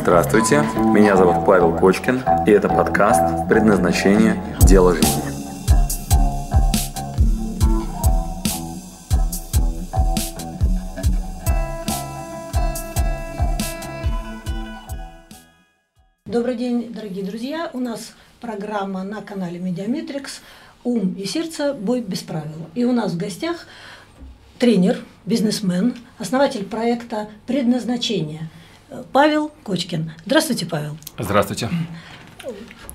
Здравствуйте, меня зовут Павел Кочкин, и это подкаст «Предназначение. Дело жизни». Добрый день, дорогие друзья. У нас программа на канале Mediametrics «Ум и сердце. Бой без правил». И у нас в гостях тренер, бизнесмен, основатель проекта «Предназначение» Павел Кочкин. Здравствуйте, Павел. Здравствуйте.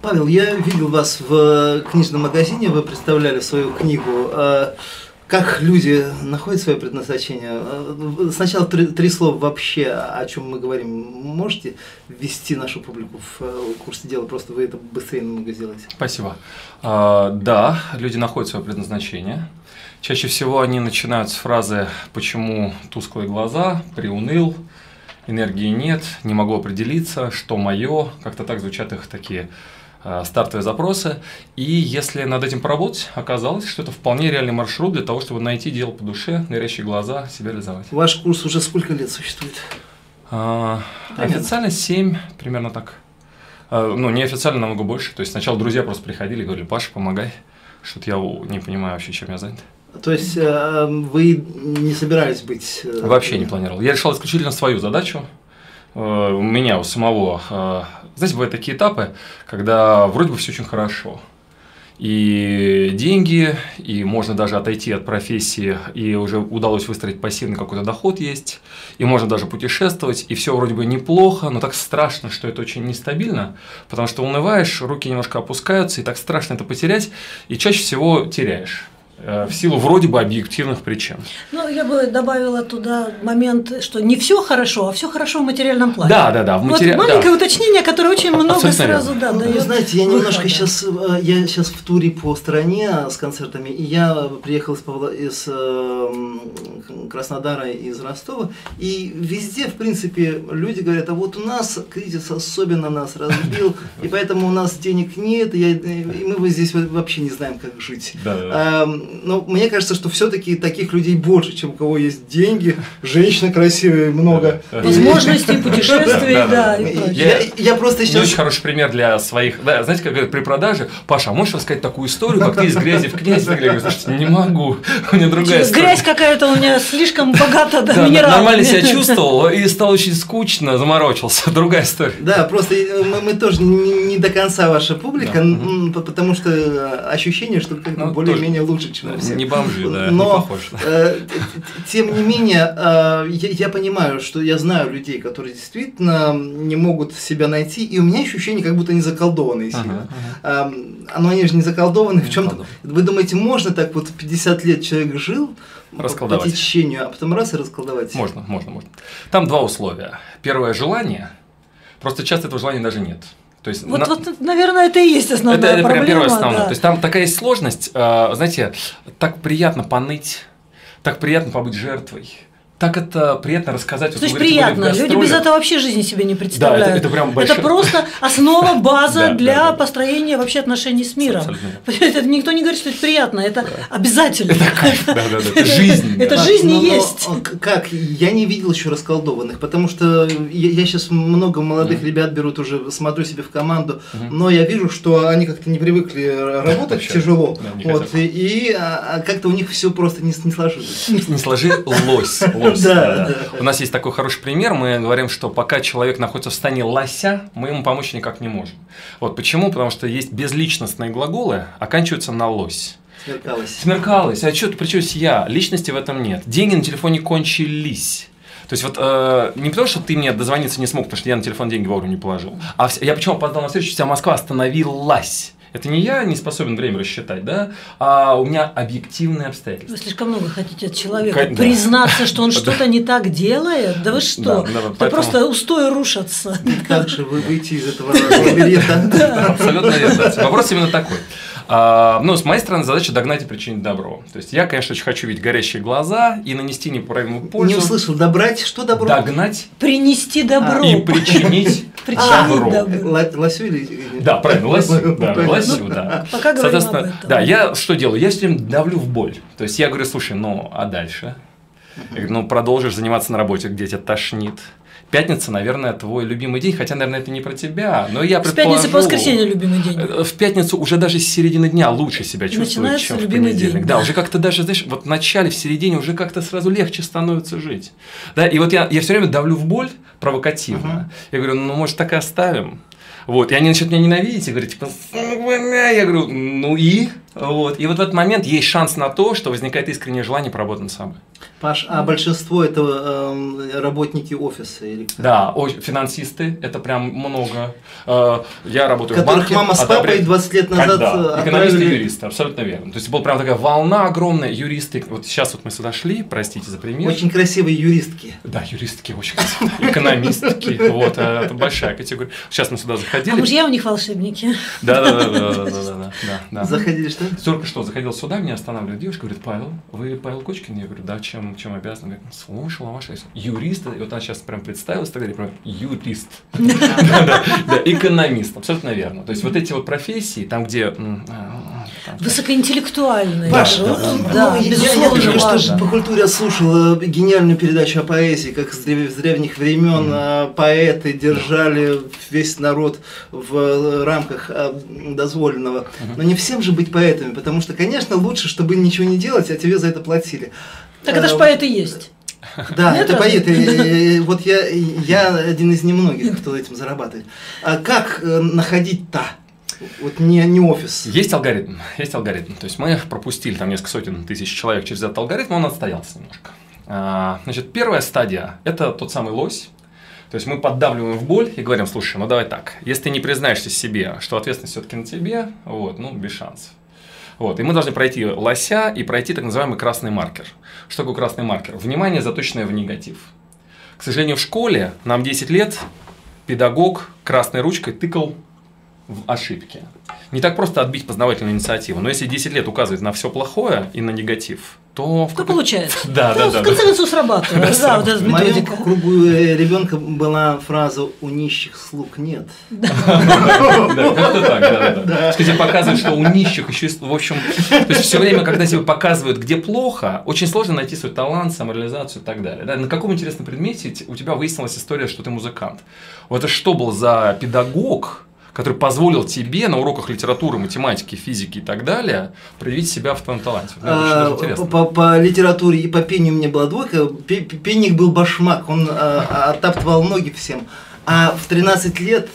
Павел, я видел вас в книжном магазине, вы представляли свою книгу. А Как люди находят свое предназначение? А, Сначала три, три слова вообще, о чем мы говорим. Можете ввести нашу публику в э, курсе дела? Просто вы это быстрее намного сделаете. Спасибо. А, да, люди находят свое предназначение. Чаще всего они начинают с фразы «почему тусклые глаза?», «приуныл?», «энергии нет», «не могу определиться», «что мое?», как-то так звучат их такие а, стартовые запросы. И если над этим поработать, оказалось, что это вполне реальный маршрут для того, чтобы найти дело по душе, горящие глаза, себя реализовать. Ваш курс уже сколько лет существует? А, официально 7, примерно так. А, ну, неофициально намного больше. То есть сначала друзья просто приходили и говорили, Паша, помогай. Что-то я не понимаю вообще, чем я занят. То есть э, вы не собирались быть... э, Вообще не планировал. Я решал исключительно свою задачу. Э, У меня, у самого, знаете, бывают такие этапы, когда вроде бы все очень хорошо. И деньги, и можно даже отойти от профессии, и уже удалось выстроить пассивный какой-то доход есть, и можно даже путешествовать, и все вроде бы неплохо, но так страшно, что это очень нестабильно, потому что унываешь, руки немножко опускаются, и так страшно это потерять, и чаще всего теряешь в силу вроде бы объективных причин. Ну, я бы добавила туда момент, что не все хорошо, а все хорошо в материальном плане. Да, да, да, в Вот матери- маленькое да. уточнение, которое очень много Абсолютно сразу верно. да, Ну, дает Вы знаете, я выхода. немножко сейчас, я сейчас в туре по стране с концертами, и я приехал из, Павла- из э, Краснодара, из Ростова, и везде, в принципе, люди говорят, а вот у нас кризис особенно нас разбил, и поэтому у нас денег нет, и, мы вот здесь вот вообще не знаем, как жить. Да, да, Но мне кажется, что все-таки таких людей больше, чем у кого есть деньги, женщины красивые много. Возможности путешествий, Да. Я, просто сейчас... очень хороший пример для своих. Да, знаете, как говорят при продаже, Паша, а можешь рассказать такую историю, как ты из грязи в князь? Я говорю, слушайте, не могу, у меня другая история. Грязь какая-то у меня слишком богата да, нормально себя чувствовал и стало очень скучно, заморочился. Другая история. Да, просто э, мы, тоже не, до конца ваша публика, потому что э, ощущение, что Ну, более-менее лучше, чем у всех. Не бомжи, да, не Но, похож. э, тем не менее, э, я, я понимаю, что я знаю людей, которые действительно не могут себя найти, и у меня ощущение, как будто они заколдованные сильно. Ага, Эм, а, но они же не заколдованы в Не чем-то. Вы думаете, можно так вот 50 лет человек жил Расколдовать. по течению, а потом раз и расколдовать? Можно, можно, можно. Там два условия. Первое – желание. Просто часто этого желания даже нет. То есть Вот, на- вот, наверное, это и есть основная это, это проблема. первое основное. да. То есть там такая есть сложность, э, знаете, так приятно поныть, так приятно побыть жертвой, так это приятно рассказать. Вот То есть вы говорите, были в приятно. Люди без этого вообще жизни себе не представляют. это- это прям большое- просто основа, база Да, да, для да. построения вообще отношений с миром. Это никто не говорит, что это приятно, это обязательно. Да, да, да, это жизнь. Это да. жизнь и есть. а, Как? Я не видел еще расколдованных, потому что я, сейчас много молодых ребят берут уже, смотрю себе в команду, но я вижу, что они как-то не привыкли работать тяжело, Да, вот, и, а, а как-то у них все просто не сложилось. Не сложилось. Да, да. У нас есть такой хороший пример. Мы говорим, что пока человек находится в состоянии лося, мы ему помочь никак не можем. Вот почему? Потому что есть безличностные глаголы, оканчиваются на лось. Смеркалось. Смеркалось, а что ты причусь я? Личности в этом нет. Деньги на телефоне кончились. То есть вот э, не потому, что ты мне дозвониться не смог, потому что я на телефон деньги вовремя не положил. А вс- я почему опоздал на встречу, вся Москва остановилась. Это не я не способен время рассчитать, да, а у меня объективные обстоятельства. Вы слишком много хотите от человека. Ка- да. Признаться, что он что-то не так делает? Да вы что? Да, да, Это поэтому- просто устои рушатся. Как же вы выйти из этого лабиринта? Абсолютно верно. Вопрос именно такой. А, ну, с моей стороны, задача догнать и причинить добро. То есть я, конечно, очень хочу видеть горящие глаза и нанести неправильную пользу. Не услышал, добрать, что добро? Догнать Принести добро. и причинить Причинить добро. Лосю или... Да, правильно, лосю, да, лосю, да. Пока говорим Соответственно, об этом. да, я что делаю? Я все время давлю в боль. То есть я говорю, слушай, ну, а дальше? Я говорю, ну продолжишь заниматься на работе, где тебя тошнит. Пятница, наверное, твой любимый день, хотя, наверное, это не про тебя, но я С пятницы по предположу, воскресенье любимый день. э, В пятницу уже даже с середины дня лучше себя Начинается чем в любимый понедельник. день, да, да. уже как-то даже, знаешь, вот в начале, в середине уже как-то сразу легче становится жить. Да, и вот я, я все время давлю в боль провокативно. Я говорю, ну, может, так и оставим. Вот, и они начинают меня ненавидеть и говорят, типа, «Ну, бля». я говорю, ну и? Вот. И вот в этот момент есть шанс на то, что возникает искреннее желание поработать над собой. Паш, а большинство это э, работники офиса или кто? Да, о, финансисты, это прям много. Э, я работаю Которых в банке. мама с папой одобряет... 20 лет назад Когда? Э, Экономисты и юристы, абсолютно верно. То есть была прям такая волна огромная, юристы. Вот сейчас вот мы сюда шли, простите за пример. Очень красивые юристки. Да, юристки очень красивые, экономистки, вот, э, это большая категория. Сейчас мы сюда а заходили. А мужья у них волшебники. Да, да, да, да, да. Заходили что? Только что заходил сюда, меня останавливает девушка, говорит, Павел, вы Павел Кочкин? Я говорю, да, чем чем обязан? Говорит, слушала ваша юрист, и вот она сейчас прям представилась, так далее, прям юрист. Экономист, абсолютно верно. То есть вот эти вот профессии, там, где... а, Высокоинтеллектуальные. Паш, Вот, ну, да, ну, я- только что по культуре слушал э, гениальную передачу о поэзии, как с древ- с древних времен э, поэты держали весь народ в э, рамках э, дозволенного. Но не всем же быть поэтами, потому что, конечно, лучше, чтобы ничего не делать, а тебе за это платили. Так это ж Э, поэты есть. Да, Нет это поэты. Вот я, я один из немногих, кто этим зарабатывает. А как э, находить-то? Вот не, не офис. Есть алгоритм, есть алгоритм. То есть мы пропустили там несколько сотен тысяч человек через этот алгоритм, он отстоялся немножко. А, Значит, первая стадия – это тот самый лось. То есть мы поддавливаем в боль и говорим, слушай, ну давай так, если ты не признаешься себе, что ответственность все-таки на тебе, вот, ну, без шансов. Вот, и мы должны пройти лося и пройти так называемый красный маркер. Что такое красный маркер? Внимание, заточенное в негатив. К сожалению, в школе нам 10 лет педагог красной ручкой тыкал в ошибки. Не так просто отбить познавательную инициативу, но если 10 лет указывает на все плохое и на негатив, то... в получается? Да, да, да. В конце концов срабатывает. Да, вот эта В моем методика. кругу э, ребенка была фраза «у нищих слуг нет». Да, как-то так, да, да, тебе показывают, что у нищих еще, в общем, то есть все время, когда тебе показывают, где плохо, очень сложно найти свой талант, самореализацию и так далее. Да, на каком интересном предмете у тебя выяснилась история, что ты музыкант? Вот это что был за педагог, который позволил тебе на уроках литературы, математики, физики и так далее проявить себя в твоем таланте? А. По, по литературе и по пению у меня была двойка. Пе- пе- Пенник был башмак, он а, оттаптывал ноги всем. А в 13 лет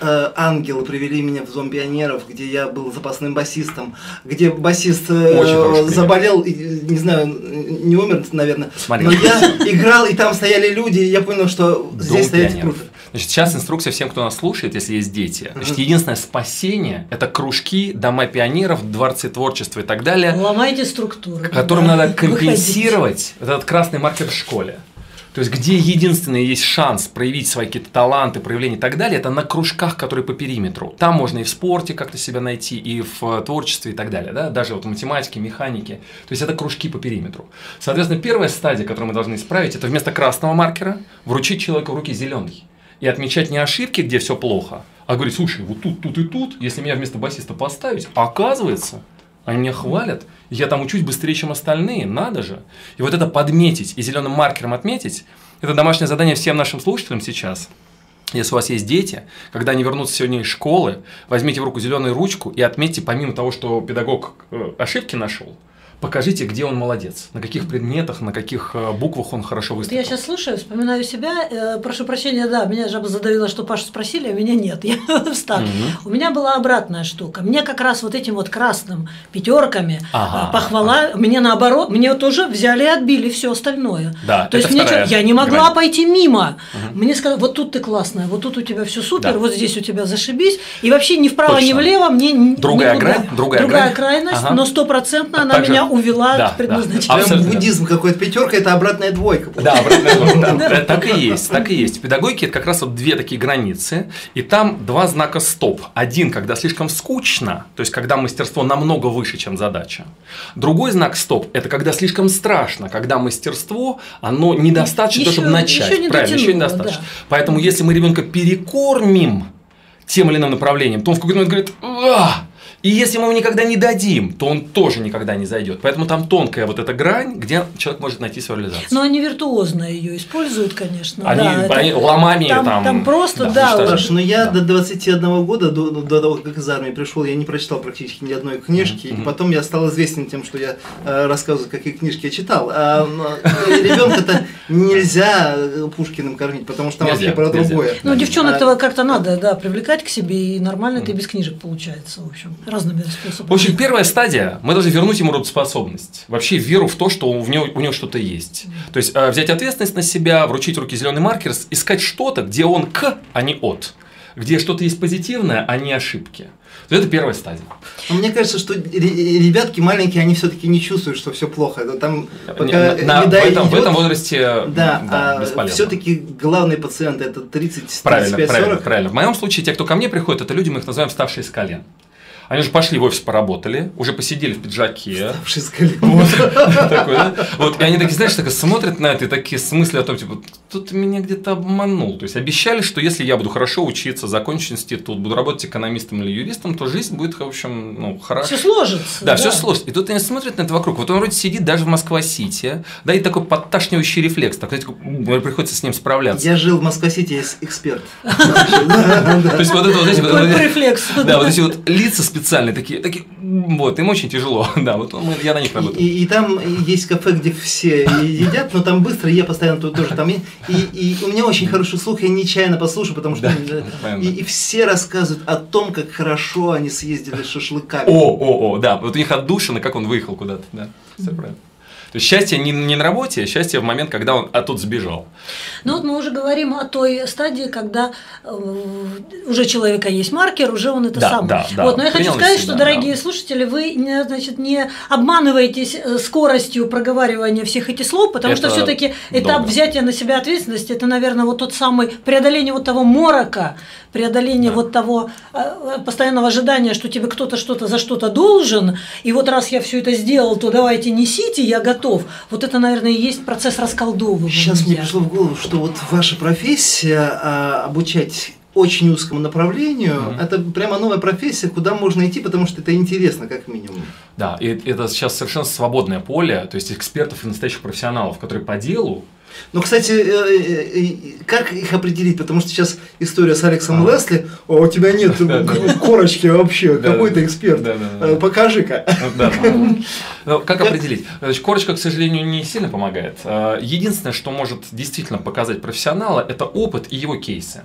э, ангелы привели меня в зомбионеров, где я был запасным басистом, где басист э, заболел, и, не знаю, не умер, наверное. Смотри. Но я играл, и там стояли люди, и я понял, что здесь Дом стоять пионеров. круто. Значит, сейчас инструкция всем, кто нас слушает, если есть дети. Значит, единственное спасение – это кружки, дома пионеров, дворцы творчества и так далее, Ломайте структуру. которым да. надо Выходите. компенсировать вот этот красный маркер в школе. То есть, где единственный есть шанс проявить свои какие-то таланты, проявления и так далее, это на кружках, которые по периметру. Там можно и в спорте как-то себя найти, и в э, творчестве и так далее. Да? Даже вот в математике, механике. То есть, это кружки по периметру. Соответственно, первая стадия, которую мы должны исправить, это вместо красного маркера вручить человеку в руки зеленый. И отмечать не ошибки, где все плохо, а говорить, слушай, вот тут, тут и тут, если меня вместо басиста поставить, оказывается, они меня хвалят, я там учусь быстрее, чем остальные, надо же. И вот это подметить и зеленым маркером отметить, это домашнее задание всем нашим слушателям сейчас. Если у вас есть дети, когда они вернутся сегодня из школы, возьмите в руку зеленую ручку и отметьте, помимо того, что педагог э, ошибки нашел, покажите, где он молодец, на каких предметах, на каких э, буквах он хорошо выступил. я сейчас слушаю, вспоминаю себя. э, прошу прощения, да, меня жаба задавила, что Пашу спросили, а меня нет. Я встал. Мгм. У меня была обратная штука. Мне как раз вот этим вот красным пятерками Ага. э, похвала, мне наоборот, мне тоже взяли и отбили все остальное. Да, То есть мне чё- я не могла грань. пойти мимо. Мне сказали, вот тут ты классная, вот тут у тебя все супер, Да. вот здесь у тебя зашибись. И вообще ни вправо, ни Точно. влево мне Другая никуда. грань, другая грань. крайность, Ага. но стопроцентно она Так же- меня увела Да, от да. Абсолютно. буддизм какой-то. Пятерка это обратная двойка. Да, обратная. Э, Так и есть, так и есть. В педагогике это как раз вот две такие границы, и там два знака стоп. Один, когда слишком скучно, то есть когда мастерство намного выше, чем задача. Другой знак стоп – это когда слишком страшно, когда мастерство, оно недостаточно, Еще- чтобы начать. еще не Правильно, еще недостаточно. да. Поэтому если мы ребенка перекормим тем или иным направлением, то он в какой-то момент говорит, «А, И если мы ему никогда не дадим, то он тоже никогда не зайдет. Поэтому там тонкая вот эта грань, где человек может найти свою реализацию. Но они виртуозно ее используют, конечно. Они, да, это- они ломами там, там, там просто, да, уничтожают. уже- Слушай, ну я Да. до 21 года, до, до того, как из армии пришел, я не прочитал практически ни одной книжки. Мгм, И потом я стал известен тем, что я э, рассказываю, какие книжки я читал. А ребенка-то нельзя э, Пушкиным кормить, потому что там вообще про другое. Ну, Да. девчонок-то как-то надо, да, привлекать к себе, и нормально это и без книжек получается, в общем, разными способами. В общем, первая стадия, мы должны вернуть ему работоспособность. Вообще веру в то, что у него, у него что-то есть. То есть э, взять ответственность на себя, вручить в руки зеленый маркер, искать что-то, где он к, а не от. Где что-то есть позитивное, а не ошибки. Это первая стадия. Но мне кажется, что ре- ребятки маленькие, они все-таки не чувствуют, что все плохо. Это Там пока Не- на- в, этом, в идет, этом возрасте Да, да, бесполезно. все-таки главные пациенты это 30, Правильно, 35, правильно, 40. правильно. В моем случае, те, кто ко мне приходит, это люди, мы их называем вставшие с колен. Они уже пошли в офис, поработали, уже посидели в пиджаке. Вот, и они такие, знаешь, так смотрят на это, и такие с о том, типа, кто-то меня где-то обманул. То есть обещали, что если я буду хорошо учиться, закончу институт, буду работать экономистом или юристом, то жизнь будет, в общем, ну, хорошо. Все сложится. Да, все сложно. И тут они смотрят на это вокруг. Вот он вроде сидит даже в Москва-Сити, да, и такой подташнивающий рефлекс. Так, приходится с ним справляться. Я жил в Москва-Сити, я эксперт. То есть вот это вот, рефлекс. Да, вот эти вот лица специальные такие, такие, вот, им очень тяжело, да, вот мы- я на них работаю. И, и там есть кафе, где все едят, но там быстро, я постоянно тут тоже там. И, и у меня очень хороший слух, я нечаянно послушаю, потому что Да, и, и все рассказывают о том, как хорошо они съездили с шашлыками. О, о, о, да, вот у них отдушина, как он выехал куда-то, да, все правильно. То есть счастье не, не на работе, а счастье в момент, когда он оттуда сбежал. Ну вот мы уже говорим о той стадии, когда э, уже человека есть маркер, уже он это Да, сам. да, да. Вот, но я хочу сказать, себя, что, дорогие да. слушатели, вы не, значит, не обманываетесь э, скоростью проговаривания всех этих слов, потому что Это все-таки этап долго. взятия на себя ответственности, это, наверное, вот тот самый преодоление вот того морока, преодоление Да. вот того э, постоянного ожидания, что тебе кто-то что-то за что-то должен, и вот раз я все это сделал, то давайте несите, я готов. Вот это, наверное, и есть процесс расколдовывания. Сейчас мне пришло в голову, что вот ваша профессия а, обучать очень узкому направлению, Мгм. это прямо новая профессия, куда можно идти, потому что это интересно, как минимум. Да, и это сейчас совершенно свободное поле, то есть экспертов и настоящих профессионалов, которые по делу, Ну, кстати, э, э, э, как их определить? Потому что сейчас история с Алексом Ага. Лесли, «О, у тебя нет корочки вообще, какой ты эксперт, покажи-ка. Как определить? Корочка, к сожалению, не сильно помогает. А, Единственное, что может действительно показать профессионала, это опыт и его кейсы.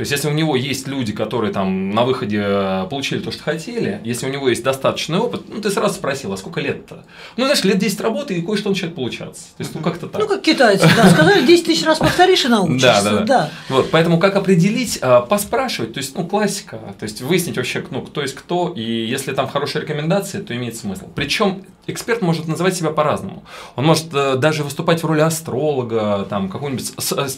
То есть, если у него есть люди, которые там на выходе э, получили то, что хотели, если у него есть достаточный опыт, ну, ты сразу спросил, а сколько лет-то? Ну, знаешь, лет 10 работы, и кое-что начинает получаться. То есть, ну, как-то так. Ну, как китайцы, да, сказали, 10 тысяч раз повторишь и научишься. Да, да, да. Вот, поэтому как определить, а, поспрашивать, то есть, ну, классика, то есть выяснить вообще, ну, кто есть кто, и если там хорошие рекомендации, то имеет смысл. Причем эксперт может называть себя по-разному. Он может э, даже выступать в роли астролога, там, какого-нибудь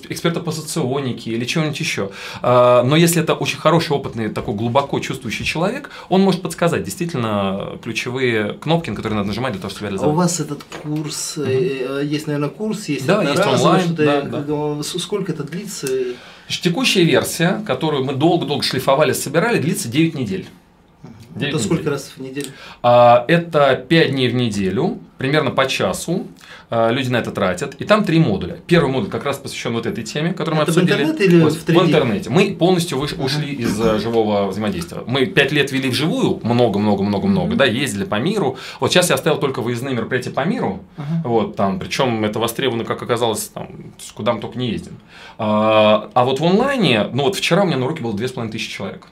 эксперта по соционике или чего-нибудь еще. А, Но если это очень хороший, опытный, такой глубоко чувствующий человек, он может подсказать действительно ключевые кнопки, на которые надо нажимать для того, чтобы А у реализовать. вас этот курс, э, есть, наверное, курс, есть Да, есть онлайн, да, э, да. с- Сколько это длится? Текущая версия, которую мы долго-долго шлифовали, собирали, длится 9 недель. Девять Это сколько недель. раз в неделю? А, Это 5 дней в неделю, примерно по часу. А, Люди на это тратят. И там три модуля. Первый модуль как раз посвящен вот этой теме, которую мы Это в обсудили. интернете или Вот, в 3D? интернете. Мы полностью выш- ушли из э, живого взаимодействия. Мы 5 лет вели вживую, много-много-много-много, да, ездили по миру. Вот сейчас я оставил только выездные мероприятия по миру. Ага. Вот, там, причем это востребовано, как оказалось, там, куда мы только не ездим. А, а вот в онлайне, ну вот вчера у меня на уроке было 2500 человек.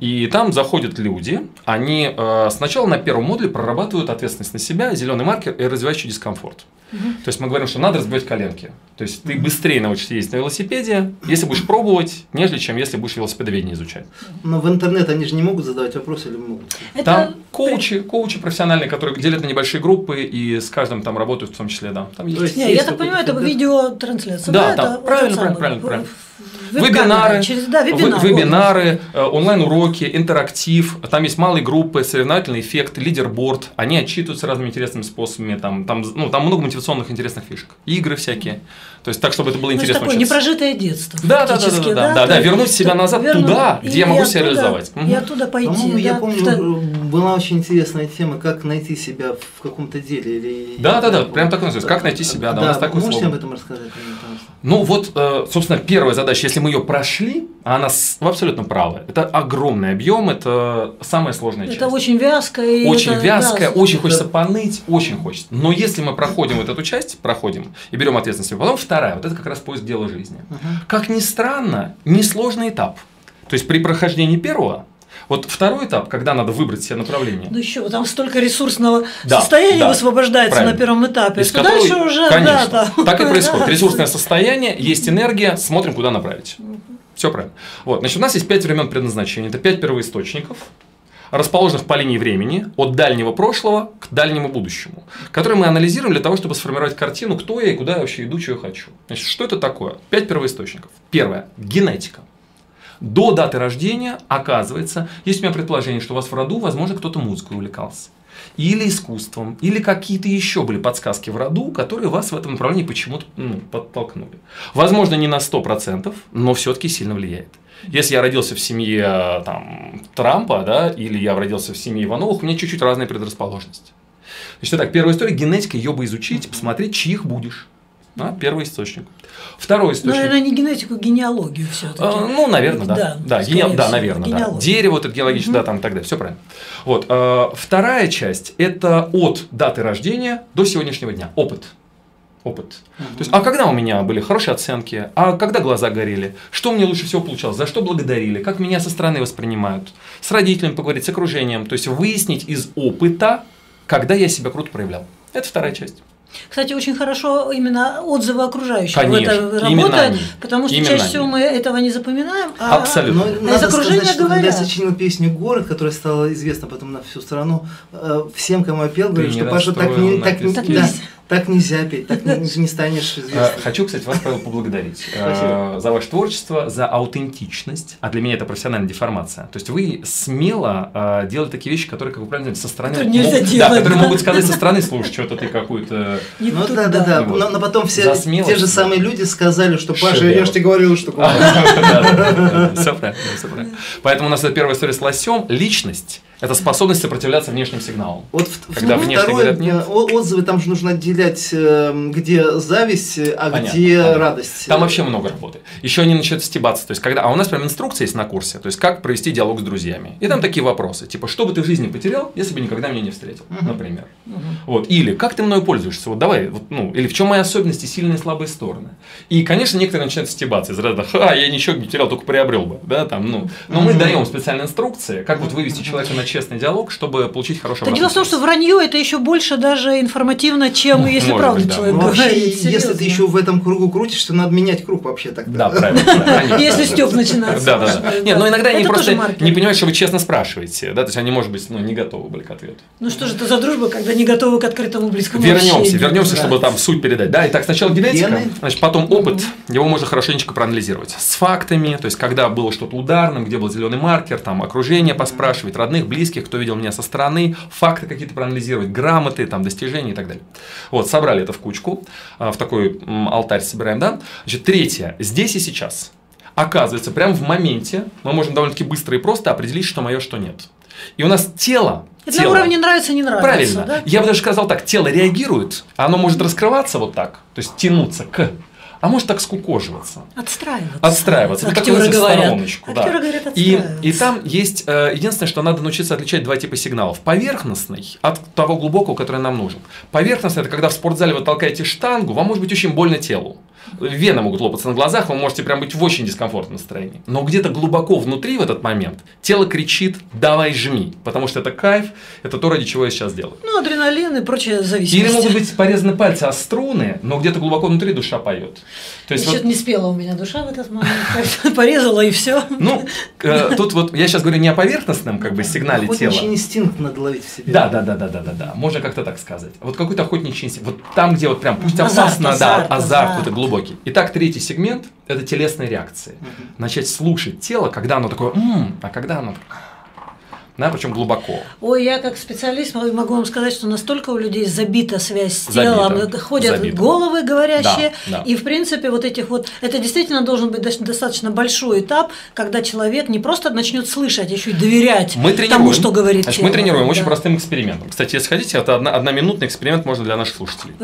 И там заходят люди, они э, сначала на первом модуле прорабатывают ответственность на себя, зеленый маркер и развивающий дискомфорт. То есть мы говорим, что надо разбивать коленки. То есть ты быстрее научишься ездить на велосипеде, если будешь пробовать, нежели чем если будешь велосипедоведение изучать. Но в интернет они же не могут задавать вопросы или могут? Это Там коучи, коучи профессиональные, которые делят на небольшие группы и с каждым там работают в том числе, да. Там есть. То есть я так понимаю, это видеотрансляция. Да, да, там, это правильно, правильно, в- правильно. Вебинары, Через, да, вебинар, вебинары, онлайн-уроки, интерактив, там есть малые группы, соревновательный эффект, лидерборд, они отчитываются разными интересными способами, там, там, ну, там много мотивационных интересных фишек, игры всякие, то есть так, чтобы это было Ну, интересно такое учиться. непрожитое детство. Да, да, да, да, да, да, то есть, вернуть себя назад вернуть- туда, где я могу оттуда- себя реализовать. И оттуда пойти. По-моему, да, я помню, в э, была очень интересная тема, как найти себя в каком-то деле. Или... Да, да, да, прям так называется. Как найти себя, да, у нас такое можете слово. об этом рассказать? Ну вот, э, собственно, первая задача, если мы ее прошли, а она вы абсолютно правы, это огромный объем, это самая сложная часть. Это очень вязкое. и очень это, вязкая, да, очень это- хочется поныть, очень хочется. Но если мы проходим вот эту часть, проходим и берем ответственность, себя, потом вторая, вот это как раз поиск дела жизни. Как ни странно, несложный этап. То есть при прохождении первого, вот второй этап, когда надо выбрать себе направление. Ну еще, там столько ресурсного Да, состояния да, высвобождается правильно. на первом этапе, из что которого- дальше уже, конечно, да, так и происходит. Ресурсное состояние, есть энергия, смотрим, куда направить. Все правильно. Вот, значит, у нас есть пять времен предназначения. Это пять первоисточников, расположенных по линии времени от дальнего прошлого к дальнему будущему, которые мы анализируем для того, чтобы сформировать картину, кто я и куда я вообще иду, что я хочу. Значит, что это такое? Пять первоисточников. Первое – генетика. До даты рождения, оказывается, есть у меня предположение, что у вас в роду, возможно, кто-то музыкой увлекался. Или искусством, или какие-то еще были подсказки в роду, которые вас в этом направлении почему-то ну, подтолкнули. Возможно, не на 100%, но все-таки сильно влияет. Если я родился в семье там, Трампа, да, или я родился в семье Ивановых, у меня чуть-чуть разные предрасположенности. Значит, так, первая история, генетика, ее бы изучить, посмотреть, чьих будешь. Да, первый источник. Второй Ну, источник. наверное, не генетику, генеалогию все-таки. А, Ну, наверное, да. Да, Да, гене- да наверное, да. Дерево, это геологическое, да, там и так далее. Все правильно. Вот. э, Вторая часть – это от даты рождения до сегодняшнего дня. Опыт. Опыт. То есть, а когда у меня были хорошие оценки, а когда глаза горели, что мне лучше всего получалось, за что благодарили, как меня со стороны воспринимают, с родителями поговорить, с окружением, то есть выяснить из опыта, когда я себя круто проявлял. Это вторая часть. Кстати, очень хорошо именно отзывы окружающих Конечно, в это они. потому что Именно чаще они. всего мы этого не запоминаем. А Абсолютно. Но из надо окружения сказать, что когда я говорят. сочинил песню «Город», которая стала известна потом на всю страну, э, всем, кому я пел, говорю, что Паша, так, не, так, не-. Так да. Так нельзя петь, так не, не станешь Э, известным. Хочу, кстати, вас, Павел, поблагодарить Спасибо. за ваше творчество, за аутентичность, а для меня это профессиональная деформация. То есть вы смело э, делали такие вещи, которые, как вы правильно со стороны... Которые нельзя могут- делать, Да, которые могут сказать со стороны, слушай, что-то ты какую-то... Ну да, да, да. Вот. Но, но потом все те же да. самые люди сказали, что Паша, я же тебе говорил, что город». Все правильно, все правильно. Поэтому у нас это первая история с лосем. Личность – это способность сопротивляться внешним сигналам. Вот Когда в- внешне второе, говорят нет. э, отзывы там же нужно отделять, э, где зависть, э, а Понятно, где понятно. радость. Там вообще много работы. Еще они начинают стебаться. То есть, когда... А у нас прям инструкция есть на курсе, то есть, как провести диалог с друзьями. И там такие вопросы, типа, что бы ты в жизни потерял, если бы никогда меня не встретил, например. Вот. Или, как ты мною пользуешься? Вот давай, вот, ну, или в чем мои особенности, сильные и слабые стороны. И, конечно, некоторые начинают стебаться из ряда, ха, я ничего не терял, только приобрел бы. Да, там, ну. Но мы даем специальные инструкции, как вот вывести человека на честный диалог, чтобы получить хороший дело в том, что вранье это еще больше даже информативно, чем Ну, если быть, да. человек Ну, вообще, говорит. если серьезно. ты еще в этом кругу крутишься, надо менять круг вообще Да, тогда. правильно. конечно. Если стёб начинается. Да, да, да. Нет, но иногда они просто не понимают, что вы честно спрашиваете. Да, то есть они, может быть, ну, не готовы были к ответу. Ну что же это за дружба, когда не готовы к открытому близкому Вернемся, вернемся, Да. чтобы там суть передать. Да, итак, сначала генетика, значит, потом опыт. Его можно хорошенечко проанализировать. С фактами, то есть, когда было что-то ударным, где был зеленый маркер, там, окружение поспрашивать, родных, близких, кто видел меня со стороны, факты какие-то проанализировать, грамоты, там, достижения и так далее. Вот, собрали это в кучку, а, в такой алтарь собираем, да. Значит, третье, здесь и сейчас. Оказывается, прямо в моменте мы можем довольно-таки быстро и просто определить, что мое, что нет. И у нас тело, Это на тело- уровне нравится, не нравится. Правильно. да? Я бы даже сказал так, тело реагирует, оно может раскрываться вот так, то есть тянуться к, а может так скукоживаться. Отстраиваться. Отстраиваться. Вот Актеры называется, в говорят. стороночку, да. Актеры говорят И, и там есть, э, единственное, что надо научиться отличать два типа сигналов. Поверхностный от того глубокого, который нам нужен. Поверхностный – это когда в спортзале вы толкаете штангу, вам может быть очень больно телу. Вены могут лопаться на глазах, вы можете прям быть в очень дискомфортном настроении. Но где-то глубоко внутри в этот момент тело кричит «давай жми», потому что это кайф, это то, ради чего я сейчас делаю. Ну, адреналин и прочая зависимость. Или могут быть порезаны пальцы о струны, но где-то глубоко внутри душа поет. То есть Еще вот, не спела у меня душа в этот момент. Порезала и все. ну, э, тут вот я сейчас говорю не о поверхностном как бы сигнале тела. Охотничий инстинкт надо ловить в себе. Да, да, да, да, да, да, да. Можно как-то так сказать. Вот какой-то охотничий инстинкт. Вот там, где вот прям, пусть опасно, да, азарт, какой-то глубокий. Итак, третий сегмент – это телесные реакции. Начать слушать тело, когда оно такое, «М, а когда оно такое. Да, причем глубоко. Ой, я как специалист могу вам сказать, что настолько у людей забита связь с Забита, телом, ходят забита. головы говорящие, Да, да. и в принципе вот этих вот, это действительно должен быть достаточно большой этап, когда человек не просто начнет слышать, а еще и доверять Мы тренируем. тому, что говорит Значит, тело. мы тренируем очень Да. простым экспериментом. Кстати, если хотите, это одна, одноминутный эксперимент можно для наших слушателей.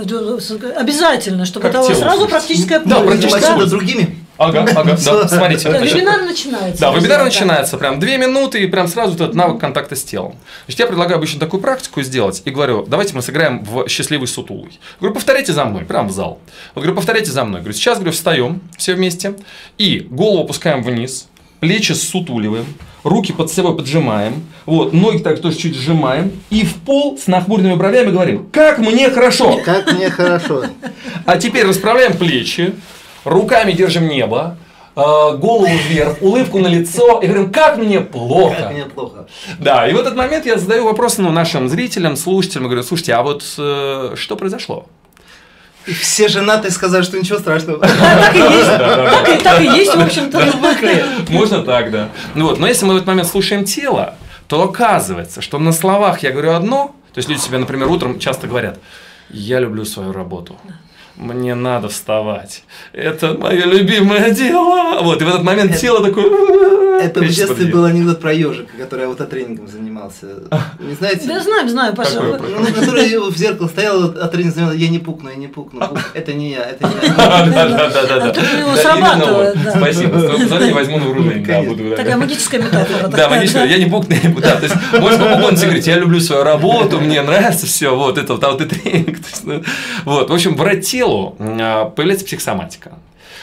Обязательно, чтобы Как это сразу слушать. практическая Да, польза. практически. Занимать себя другими. Ага, ага, да, смотрите. Вебинар начинается. Да, вебинар начинается прям две минуты и прям сразу этот навык контакта с телом. Значит, я предлагаю обычно такую практику сделать и говорю, давайте мы сыграем в счастливый сутулый. Говорю, повторяйте за мной, прям в зал. Вот говорю, повторяйте за мной. Говорю, сейчас, говорю, встаем все вместе и голову опускаем вниз, плечи сутуливаем, руки под собой поджимаем, вот, ноги так тоже чуть сжимаем и в пол с нахмуренными бровями говорим, как мне хорошо. Как мне хорошо. А теперь расправляем плечи, руками держим небо, э, голову вверх, улыбку на лицо и говорим, как мне плохо. Как мне плохо. Да, и в этот момент я задаю вопрос ну, нашим зрителям, слушателям, и говорю, слушайте, а вот э, что произошло? И все женатые сказали, что ничего страшного. Так и есть, так и- так и есть, в общем-то. Можно так, да. Ну вот, но если мы в этот момент слушаем тело, то оказывается, что на словах я говорю одно, то есть люди себе, например, утром часто говорят, я люблю свою работу. Мне надо вставать. Это мое любимое дело. Вот, и в этот момент тело такое... Это в детстве был анекдот про ежика, который аутотренингом занимался. Не знаете? Да знаем, знаю, Паша. Ну, который в зеркало стоял, а тренинг занимался, я не пукну, я не пукну. Это не я, это не я. Да, да, да, да, да. А него Да, срабатывает. Спасибо. Твоего позволения возьму на вооружение. Такая магическая метафора. Да, магическая. Я не букну, я не. Да, то есть, можно по говорить, я люблю свою работу, мне нравится все, вот это вот, а вот и тренинг. То есть, ну, Вот, в общем, врать телу а, появляется психосоматика.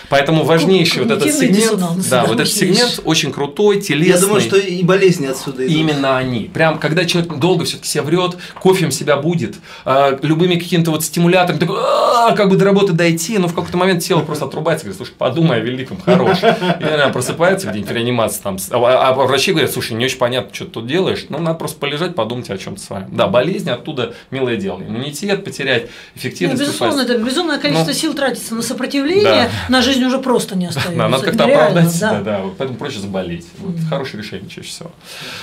Поэтому важнейший вот этот сегмент, да, вот этот сегмент очень крутой, телесный. Я думаю, что и болезни отсюда идут. Именно они. Прям, когда человек долго все-таки себя врет, кофем себя будет, а, любыми какими-то вот стимуляторами, такой, «А, как бы до работы дойти, но в какой-то момент тело просто отрубается, говорит, слушай, подумай о великом, хорош. И она просыпается где-нибудь в реанимации, там, а, а врачи говорят, слушай, не очень понятно, что ты тут делаешь, ну, надо просто полежать, подумать о чем-то с вами. Да, болезни оттуда милое дело. Иммунитет потерять, Ну, эффективность. безусловно, упасть. это безумное количество Ну, сил тратится на сопротивление, да. на жизнь уже просто не остается. Да, надо как-то оправдать себя, да. поэтому проще заболеть. Хорошее решение чаще всего.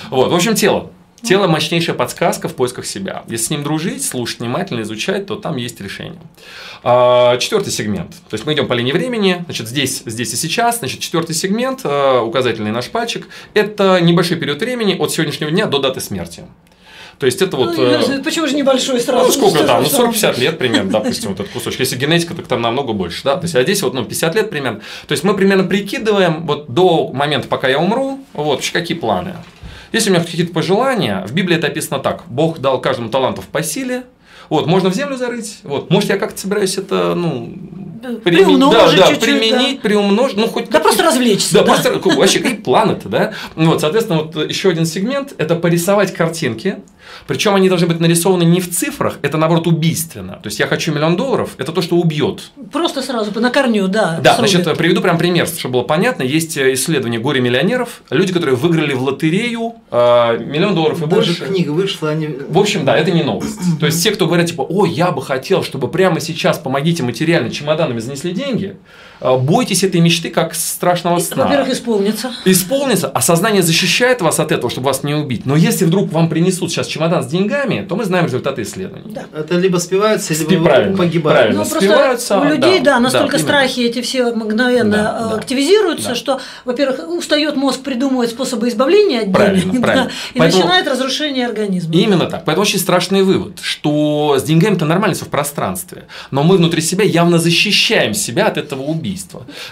Вот, в общем, тело. Тело – мощнейшая подсказка в поисках себя. Если с ним дружить, слушать внимательно, изучать, то там есть решение. А, Четвертый сегмент. То есть мы идем по линии времени. Значит, здесь, здесь и сейчас. Значит, четвертый сегмент, а, указательный наш пальчик, это небольшой период времени от сегодняшнего дня до даты смерти. То есть это вот... Ну, э, Почему же небольшой сразу? ну, сколько там, ну, же там? 40-50 лет примерно, допустим, вот этот кусочек. Если генетика, так там намного больше, да. То есть, а здесь вот, ну, 50 лет примерно. То есть, мы примерно прикидываем вот до момента, пока я умру, вот, какие планы. Если у меня какие-то пожелания, в Библии это описано так. Бог дал каждому талантов по силе, вот, можно в землю зарыть, вот, может, я как-то собираюсь это, ну, Приумножить да, да, применить, приумножить, ну, хоть Да просто развлечься. да, просто какой- вообще какие планы-то, да? Ну Вот, соответственно, вот еще один сегмент – это порисовать картинки, причем они должны быть нарисованы не в цифрах, это наоборот убийственно. То есть я хочу миллион долларов, это то, что убьет. Просто сразу на корню, да. Да, срубит. значит, приведу прям пример, чтобы было понятно. Есть э, исследование горе-миллионеров, люди, которые выиграли в лотерею э, миллион долларов и Даже больше. книга вышла, они... В общем, да, это не новость. То есть, те, кто говорят, типа, ой, я бы хотел, чтобы прямо сейчас помогите материально чемоданами занесли деньги, бойтесь этой мечты как страшного сна. Во-первых, исполнится. Исполнится, а сознание защищает вас от этого, чтобы вас не убить. Но если вдруг вам принесут сейчас чемодан с деньгами, то мы знаем результаты исследований. Да. Это либо спиваются, Спи- либо правильно, погибают. правильно. Ну, спиваются, просто у людей, да, да, настолько да, именно. страхи эти все мгновенно Да, э, да. активизируются, Да. что, во-первых, устает мозг придумывать способы избавления от Правильно, денег, правильно. да, и Поэтому- начинает разрушение организма. Именно так. Поэтому очень страшный вывод, что с деньгами-то нормально все в пространстве, но мы внутри себя явно защищаем себя от этого убийства.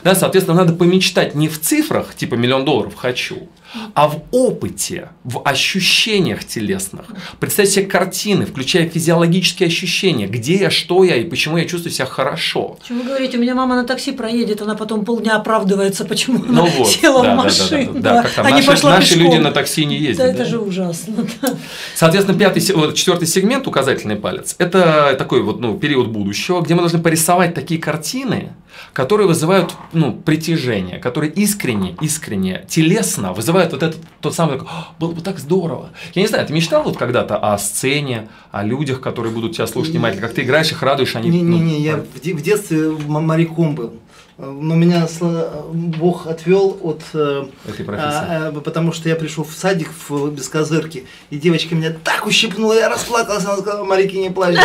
Да, соответственно, надо помечтать не в цифрах, типа миллион долларов хочу, а в опыте, в ощущениях телесных. Представить себе картины, включая физиологические ощущения, где я, что я и почему я чувствую себя хорошо. Чем вы говорите, у меня мама на такси проедет, она потом полдня оправдывается, почему Ну она вот, села да, в да, да, машину, да, да, как там а наши, пошла наши пешком. люди на такси не ездят. Да, это да. же ужасно. да. Соответственно, пятый, четвертый сегмент, указательный палец, это такой вот ну, период будущего, где мы должны порисовать такие картины, которые вызывают ну, притяжение, которые искренне, искренне, телесно вызывают вот этот тот самый, такой, «А, было бы так здорово. Я не знаю, ты мечтал вот когда-то о сцене, о людях, которые будут тебя слушать внимательно, как ты играешь их, радуешь, они... ну, Не-не-не, я в, де- в детстве моряком был. Но меня сла- Бог отвел от... э, Этой профессии. а, а, потому что я пришел в садик в бескозырке, и девочка меня так ущипнула, я расплакался, она сказала, Марики, не плачь.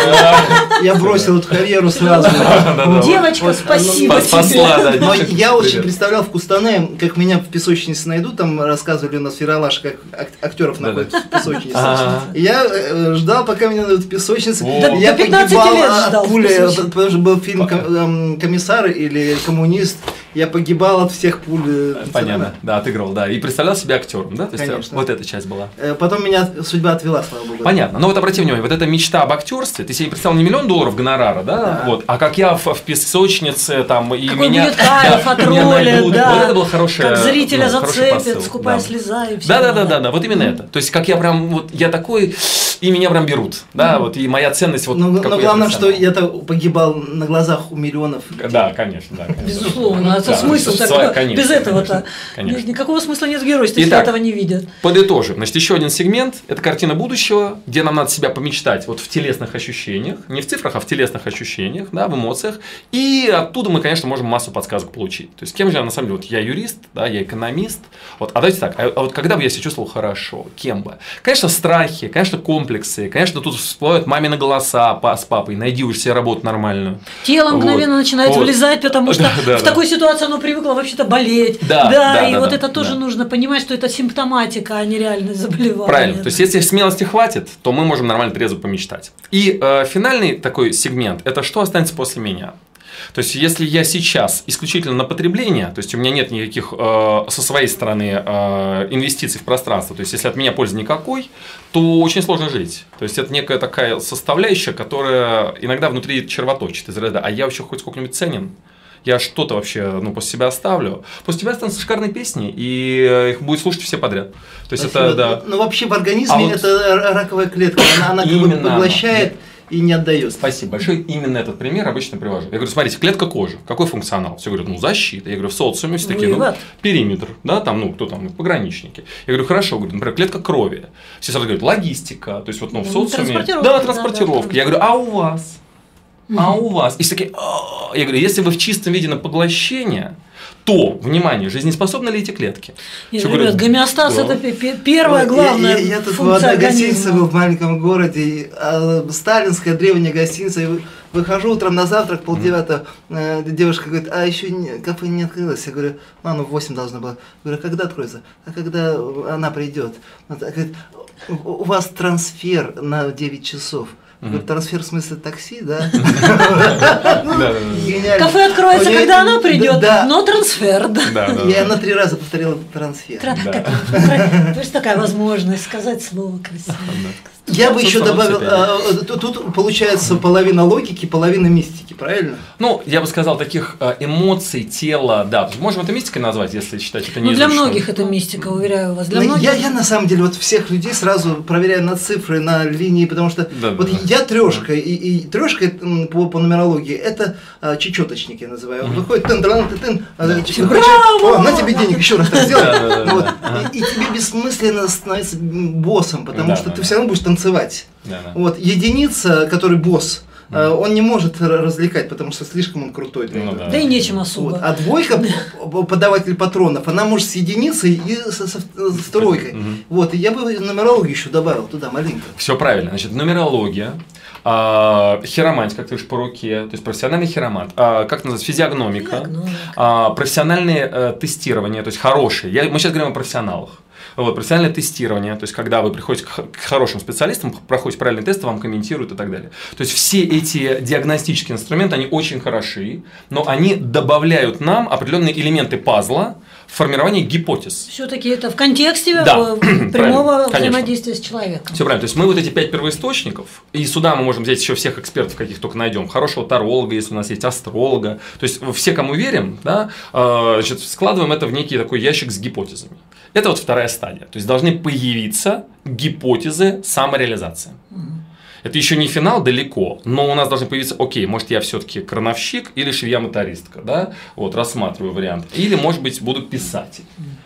Я бросил эту карьеру сразу. Девочка, Вот, спасибо тебе. да. Но я очень представлял в Кустане, как меня в песочнице найдут, там рассказывали у нас Ералаш, как ак- актеров находят в песочнице. И я э, ждал, пока меня найдут в песочнице. Я до 15 погибал лет от пули, потому что был фильм «Ком- эм, «Комиссар» или «Коммунист» коммунист – я погибал от всех пуль. э, Понятно, да, отыграл, да. И представлял себя актером, да? То есть Конечно. вот эта часть была. Э, Потом меня судьба отвела, слава богу. Понятно. Но вот обрати внимание, вот эта мечта об актерстве, ты себе представил не миллион долларов гонорара, да? Да. Вот, а как я в, в песочнице там и Какой меня, будет кайф да, от роли, да. Вот это было хорошее. Как зрителя ну, посыл, скупая да. слеза и все. Да, да, да, да, да, вот именно это. То есть, как я прям, вот я такой, и меня прям берут, да, вот, и моя ценность вот. но, но я главное, что я-то погибал на глазах у миллионов. Да, конечно, да. конечно. Безусловно, это Да, смысл своя- такой. конечно, Без этого-то никакого смысла нет в геройстве, если этого не видят. Подытожим. Значит, еще один сегмент – это картина будущего, где нам надо себя помечтать вот в телесных ощущениях, не в цифрах, а в телесных ощущениях, да, в эмоциях. И оттуда мы, конечно, можем массу подсказок получить. То есть, кем же я на самом деле? Вот я юрист, да, я экономист. Вот, а давайте так, а, а вот когда бы я себя чувствовал хорошо, кем бы? Конечно, страхи, конечно, комплексы, конечно, тут всплывают мамины голоса с папой, найди уж себе работу нормальную. Тело Вот. мгновенно начинает Вот. влезать, потому что Да, да, в да. такой ситуации оно привыкло вообще-то болеть. Да, да, и да, вот да, это тоже да. нужно понимать, что это симптоматика, а не реальное заболевание. Правильно. То есть, если смелости хватит, то мы можем нормально трезво помечтать. И э, финальный такой сегмент – это что останется после меня. То есть, если я сейчас исключительно на потребление, то есть у меня нет никаких э, со своей стороны э, инвестиций в пространство, то есть если от меня пользы никакой, то очень сложно жить. То есть это некая такая составляющая, которая иногда внутри червоточит из ряда, а я вообще хоть сколько-нибудь ценен? Я что-то вообще ну, после себя оставлю. После тебя останутся шикарные песни, и э, их будет слушать все подряд. То есть Спасибо. это, да. Ну, вообще в организме А вот- это раковая клетка, она, она как бы поглощает и не отдает. Спасибо большое. Именно этот пример обычно привожу. Я говорю, смотрите, клетка кожи. Какой функционал? Все говорят, ну, защита. Я говорю, в социуме все такие, ну, периметр, да, там, ну, кто там, пограничники. Я говорю, хорошо, говорю, например, клетка крови. Все сразу говорят, логистика, то есть вот, ну, в Ну, социуме. транспортировка, Да, да, транспортировка. да, Я говорю, а у вас? А у вас? И все такие, «А». я говорю, если вы в чистом виде на поглощение, то, внимание, жизнеспособны ли эти клетки? Нет, ребят, говорят, гомеостаз да. это пе- пе- первая Я- главная Я, я тут в одной гостинице был в маленьком городе, и, а, сталинская древняя гостиница, и вы- выхожу утром на завтрак, полдевятого, э, девушка говорит, а еще не, кафе не открылось. Я говорю, ну, оно в 8 должно было. Я говорю, а когда откроется? А когда она придет? Она говорит, у у вас трансфер на 9 часов. Я говорю, трансфер в смысле такси, да? Гениально. Кафе откроется, когда она придет, но трансфер, да. Да. она три раза повторила трансфер. Тра- Да. как- тра- То есть такая возможность сказать слово красиво. Я бы еще добавил, а, тут, получается половина логики, половина мистики, правильно? Ну, я бы сказал, таких э, эмоций, тела, да. Можем это мистикой назвать, если считать это не Ну, для многих это мистика, уверяю вас. Для Ну, многих... я, я на самом деле вот всех людей сразу проверяю на цифры, на линии, потому что Да, вот да, я трешка, и, и трешка по, по нумерологии это а, чечеточник, я называю. Выходит тын тын тын тын а, Да. ч- Браво! На тебе денег, еще раз так сделай. И, тебе бессмысленно становиться боссом, потому что ты все равно будешь танцевать. Да, да. Вот, единица, который босс, э, он не может развлекать, потому что слишком он крутой для Ну этого. да. Да и нечем особо. Вот. А двойка, подаватель патронов, она может с единицей и со, со- с тройкой. Мгм. Вот, и я бы нумерологию еще добавил туда маленько. Все правильно. Значит, нумерология, а, хиромантия, как ты говоришь, по руке, то есть профессиональный хиромант, а, как называется, физиогномика, Физиогномика. а, профессиональные э, тестирования, то есть хорошие. Я, мы сейчас говорим о профессионалах. Вот, профессиональное тестирование, то есть когда вы приходите к, хорошим специалистам, проходите правильные тесты, вам комментируют и так далее. То есть все эти диагностические инструменты, они очень хороши, но они добавляют нам определенные элементы пазла в формировании гипотез. Все-таки это в контексте Да, э, правильно, прямого взаимодействия с человеком. Все правильно. То есть мы вот эти пять первоисточников, и сюда мы можем взять еще всех экспертов, каких только найдем. Хорошего таролога, если у нас есть астролога. То есть все, кому верим, да, э, значит, складываем это в некий такой ящик с гипотезами. Это вот вторая стадия. То есть должны появиться гипотезы самореализации. Это еще не финал далеко, но у нас должны появиться, окей, может я все-таки крановщик или швея-мотористка, да, вот рассматриваю вариант, или может быть буду писатель.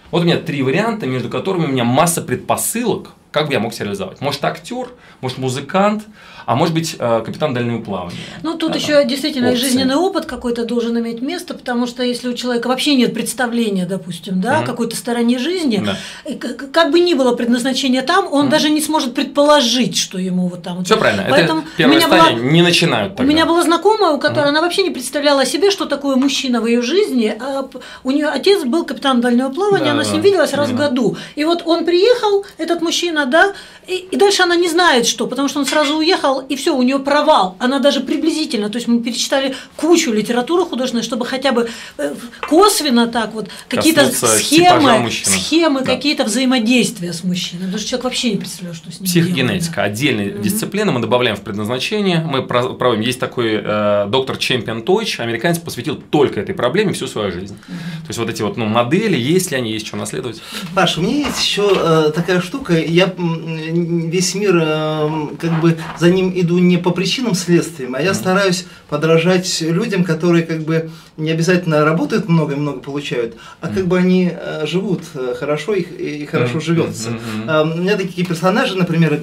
Вот у меня три варианта, между которыми у меня масса предпосылок, как бы я мог себя реализовать? Может, актер, может, музыкант, а может быть, э, капитан дальнего плавания. Ну, тут Это еще действительно и опция. жизненный опыт какой-то должен иметь место, потому что если у человека вообще нет представления, допустим, да, Мгм. какой-то стороне жизни, Да. к- как бы ни было предназначение там, он даже не сможет предположить, что ему вот там. Все правильно. Поэтому это первая у меня была- стадия, не начинают У тогда. меня была знакомая, у которой она вообще не представляла себе, что такое мужчина в ее жизни. А у нее отец был капитан дальнего плавания, Да, она с ним виделась раз в Да. году. И вот он приехал, этот мужчина, да, и, и дальше она не знает, что, потому что он сразу уехал, и все, у нее провал. Она даже приблизительно, то есть мы перечитали кучу литературы художественной, чтобы хотя бы э, косвенно так вот какие-то Коснуться схемы, схемы, Да. какие-то взаимодействия с мужчиной. Потому что человек вообще не представляет, что с ним делать, Психогенетика, да. отдельная дисциплина, мы добавляем в предназначение, мы проводим, есть такой э, доктор Чемпион Тойч, американец посвятил только этой проблеме всю свою жизнь. То есть вот эти вот ну, модели, есть ли они, есть что наследовать. Паша, у меня есть еще э, такая штука, я весь мир, э, как бы за ним иду не по причинам, следствиям, а я стараюсь подражать людям, которые как бы не обязательно работают много и много получают, а как бы они э, живут э, хорошо и, хорошо живется. У меня такие персонажи, например,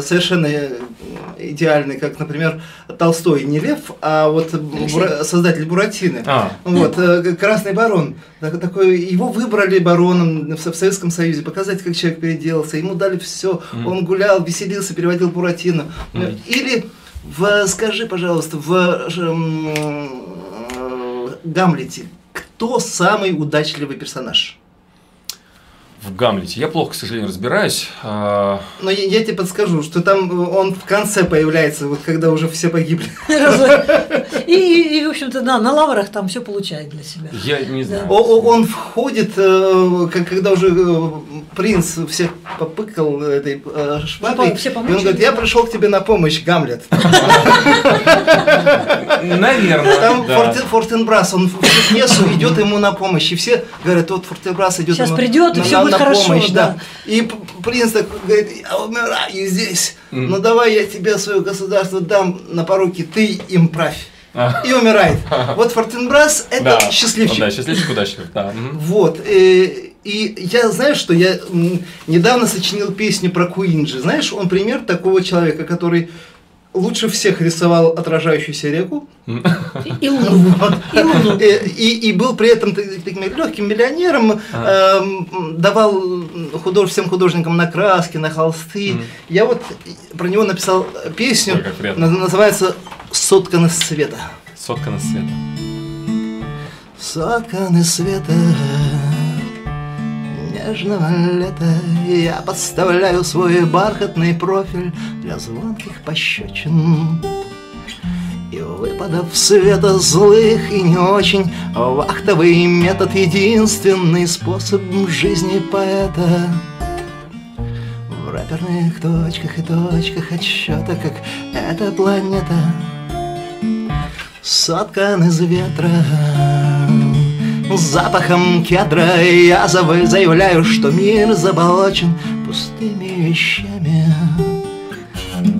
совершенно идеальные, как, например, Толстой не Лев, а вот Бура- создатель Буратино. А, Вот, э, Красный барон. Так- Такой, его выбрали бароном в Со- в Советском Союзе, показать, как человек переделался. Ему дали все. Мгм. Он гулял, веселился, переводил Буратино. Мгм. Или в, скажи, пожалуйста, в э, Гамлете кто самый удачливый персонаж? В Гамлете. Я плохо, к сожалению, разбираюсь. А, Но я, я тебе подскажу, что там э, он в конце появляется, вот когда уже все погибли. И, и, и, в общем-то, да, на лаврах там все получает для себя. Я не знаю. О- Он входит, э, как- когда уже э, принц всех попыкал этой шпагой, Все и он говорит, я пришел к тебе на помощь, Гамлет. Наверное. Там да. Фортен- Фортенбрас, он в пьесу идет ему на помощь, и все говорят, вот Фортенбрас идет Сейчас ему придет, и на- будет на хорошо, помощь, да. И п- принц так говорит, я умираю здесь, Мгм. ну давай я тебе свое государство дам на поруки, ты им правь. А, И умирает. Вот Фортенбрас это да. счастливчик. Да, счастливчик, удачливый. Да. Вот. э, И я, знаешь, что я недавно сочинил песню про Куинджи. Знаешь, он пример такого человека, который лучше всех рисовал отражающуюся реку. И, луну. Вот. И луну. И, и был при этом та- таким легким миллионером, эм, давал худож, всем художникам на краски, на холсты. Я вот про него написал песню, Ой, как приятно. наз- называется «Сотканы света». Соткана света. Сотканы света нежного лета Я подставляю свой бархатный профиль Для звонких пощечин. И выпадов света злых и не очень Вахтовый метод Единственный способ жизни поэта. В рэперных точках и точках отсчета Как эта планета соткан из ветра Запахом кедра я зав- заявляю, что мир заболочен пустыми вещами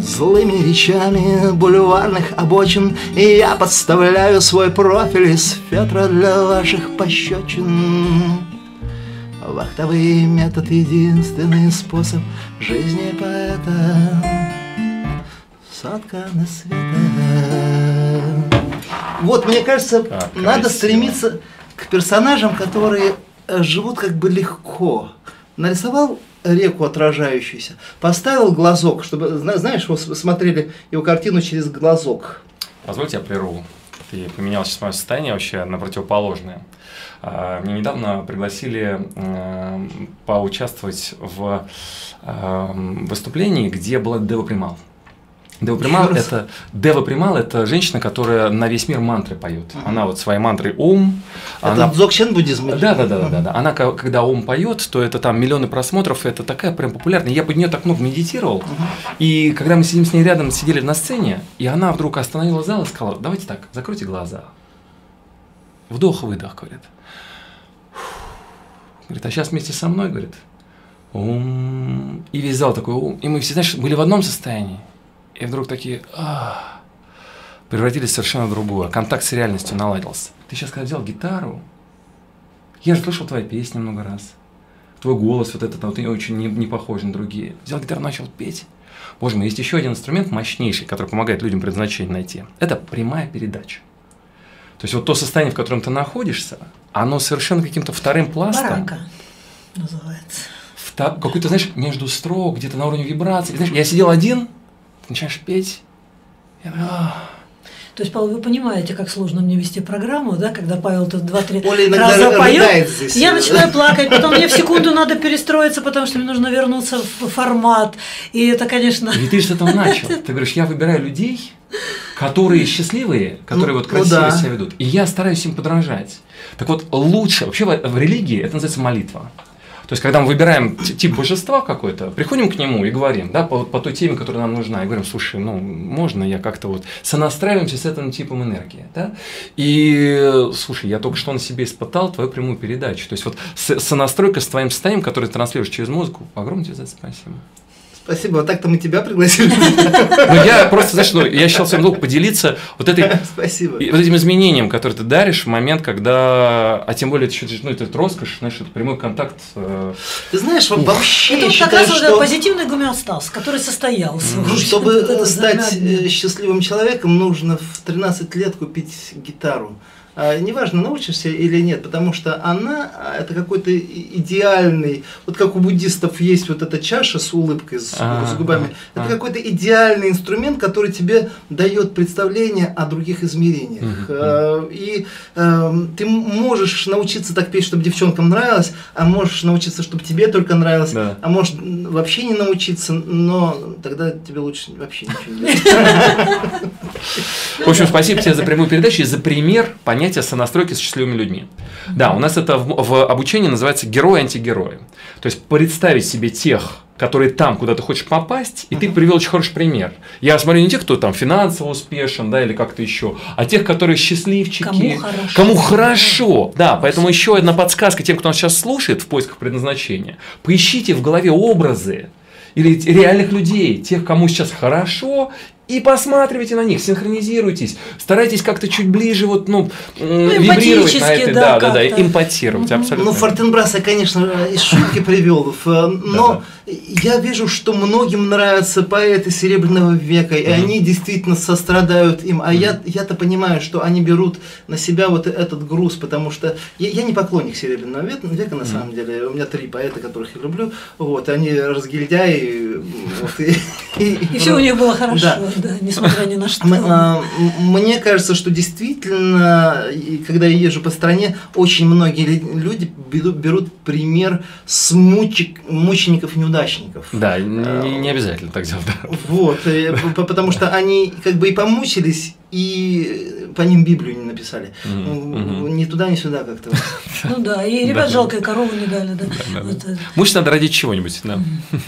Злыми речами бульварных обочин И я подставляю свой профиль из фетра для ваших пощечин. Вахтовый метод — единственный способ жизни поэта. Сотканы света Вот, мне кажется, Как надо стремиться персонажам, которые э, живут как бы легко. Нарисовал реку отражающуюся, поставил глазок, чтобы, зна- знаешь, вот смотрели его картину через глазок. Позвольте я прерву. Ты поменял сейчас мое состояние вообще на противоположное. А, Мне недавно пригласили поучаствовать в э, выступлении, где была Дева Примал. Дева Примал это Дева Примал это женщина, которая на весь мир мантры поет. Она вот своей мантрой ум. Это она дзогчен буддизм? да, да, да, да, да, да. Она когда ум поет, то это там миллионы просмотров, это такая прям популярная. Я под нее так много медитировал. И когда мы сидим с ней рядом, сидели на сцене, и она вдруг остановила зал и сказала: давайте так, закройте глаза. Вдох-выдох, говорит. Говорит, а сейчас вместе со мной, говорит, ум. И весь зал такой ум. И мы все, знаешь, были в одном состоянии. И вдруг такие, «А». превратились в совершенно другое. Контакт с реальностью наладился. Ты сейчас, когда взял гитару, я же слышал твои песни много раз. твой голос вот этот вот, очень не, не похож на другие. Взял гитару, начал петь. Боже мой, есть еще один инструмент мощнейший, который помогает людям предназначение найти. Это прямая передача. То есть вот то состояние, в котором ты находишься, оно совершенно каким-то вторым пластом. Баранка называется. Какой-то, знаешь, между строк, где-то на уровне вибраций. Знаешь, я сидел один, ты начинаешь петь. Я, то есть, Павел, вы понимаете, как сложно мне вести программу, да, когда Павел тут два-три раза поет, здесь. я начинаю плакать, потом мне в секунду надо перестроиться, потому что мне нужно вернуться в формат, и это, конечно… И ты же с этого начал. Ты говоришь, я выбираю людей, которые счастливые, которые ну, вот красиво ну, да. себя ведут, и я стараюсь им подражать. Так вот, лучше, вообще в религии это называется молитва. То есть, когда мы выбираем тип божества какой-то, приходим к нему и говорим, да, по, по той теме, которая нам нужна, и говорим, слушай, ну, можно я как-то вот сонастраиваемся с этим типом энергии, да? И, слушай, я только что на себе испытал твою прямую передачу. То есть, вот сонастройка с твоим состоянием, который ты транслируешь через музыку, огромное тебе за это спасибо. Спасибо, вот так-то мы тебя пригласили. Ну, я просто, знаешь, ну, я считал своим долгом поделиться вот, этой, Спасибо. вот этим изменением, которое ты даришь в момент, когда, а тем более, это, ну, это роскошь, знаешь, это прямой контакт. Э... Ты знаешь, Ух. вообще Это вот как раз что... позитивный гомеостаз, который состоялся. Mm. Чтобы стать э, счастливым человеком, нужно в 13 лет купить гитару. А, неважно, научишься или нет, потому что она а, это какой-то идеальный, вот как у буддистов есть вот эта чаша с улыбкой, с, а, с губами, а, это а. какой-то идеальный инструмент, который тебе дает представление о других измерениях. Угу. И э, ты можешь научиться так петь, чтобы девчонкам нравилось, а можешь научиться, чтобы тебе только нравилось, да. а можешь вообще не научиться, но тогда тебе лучше вообще ничего не делать. В общем, спасибо тебе за прямую передачу и за пример понятия понятие сонастройки с счастливыми людьми. Да, у нас это в, в обучении называется герой-антигерой. То есть представить себе тех, которые там, куда ты хочешь попасть, и ты привел очень хороший пример. Я смотрю не тех, кто там финансово успешен, да, или как-то еще, а тех, которые счастливчики. Кому хорошо. Кому хорошо. Да, поэтому еще одна подсказка тем, кто нас сейчас слушает в поисках предназначения. Поищите в голове образы, или реальных людей, тех, кому сейчас хорошо, и посматривайте на них, синхронизируйтесь, старайтесь как-то чуть ближе вот, ну, ну вибрировать на это, да, да, да, да, импотировать, угу. абсолютно. Ну, Фортенбрас я, конечно, из шутки привел, но я вижу, что многим нравятся поэты Серебряного века, и они действительно сострадают им, а я, я-то понимаю, что они берут на себя вот этот груз, потому что я, я не поклонник Серебряного века, века на самом деле, у меня три поэта, которых я люблю, вот, они разгильдяи, вот, и, и, и все у них было хорошо. Да да, несмотря ни на что. А, мне кажется, что действительно, когда я езжу по стране, очень многие люди берут пример с мучек, мучеников-неудачников. Да, не, не обязательно так делать. Вот, э, потому что они как бы и помучились, и по ним Библию не написали. Mm-hmm. Ни туда, ни сюда как-то. Ну да, и ребят жалко, корову не дали. Да. Мучить надо ради чего-нибудь, да.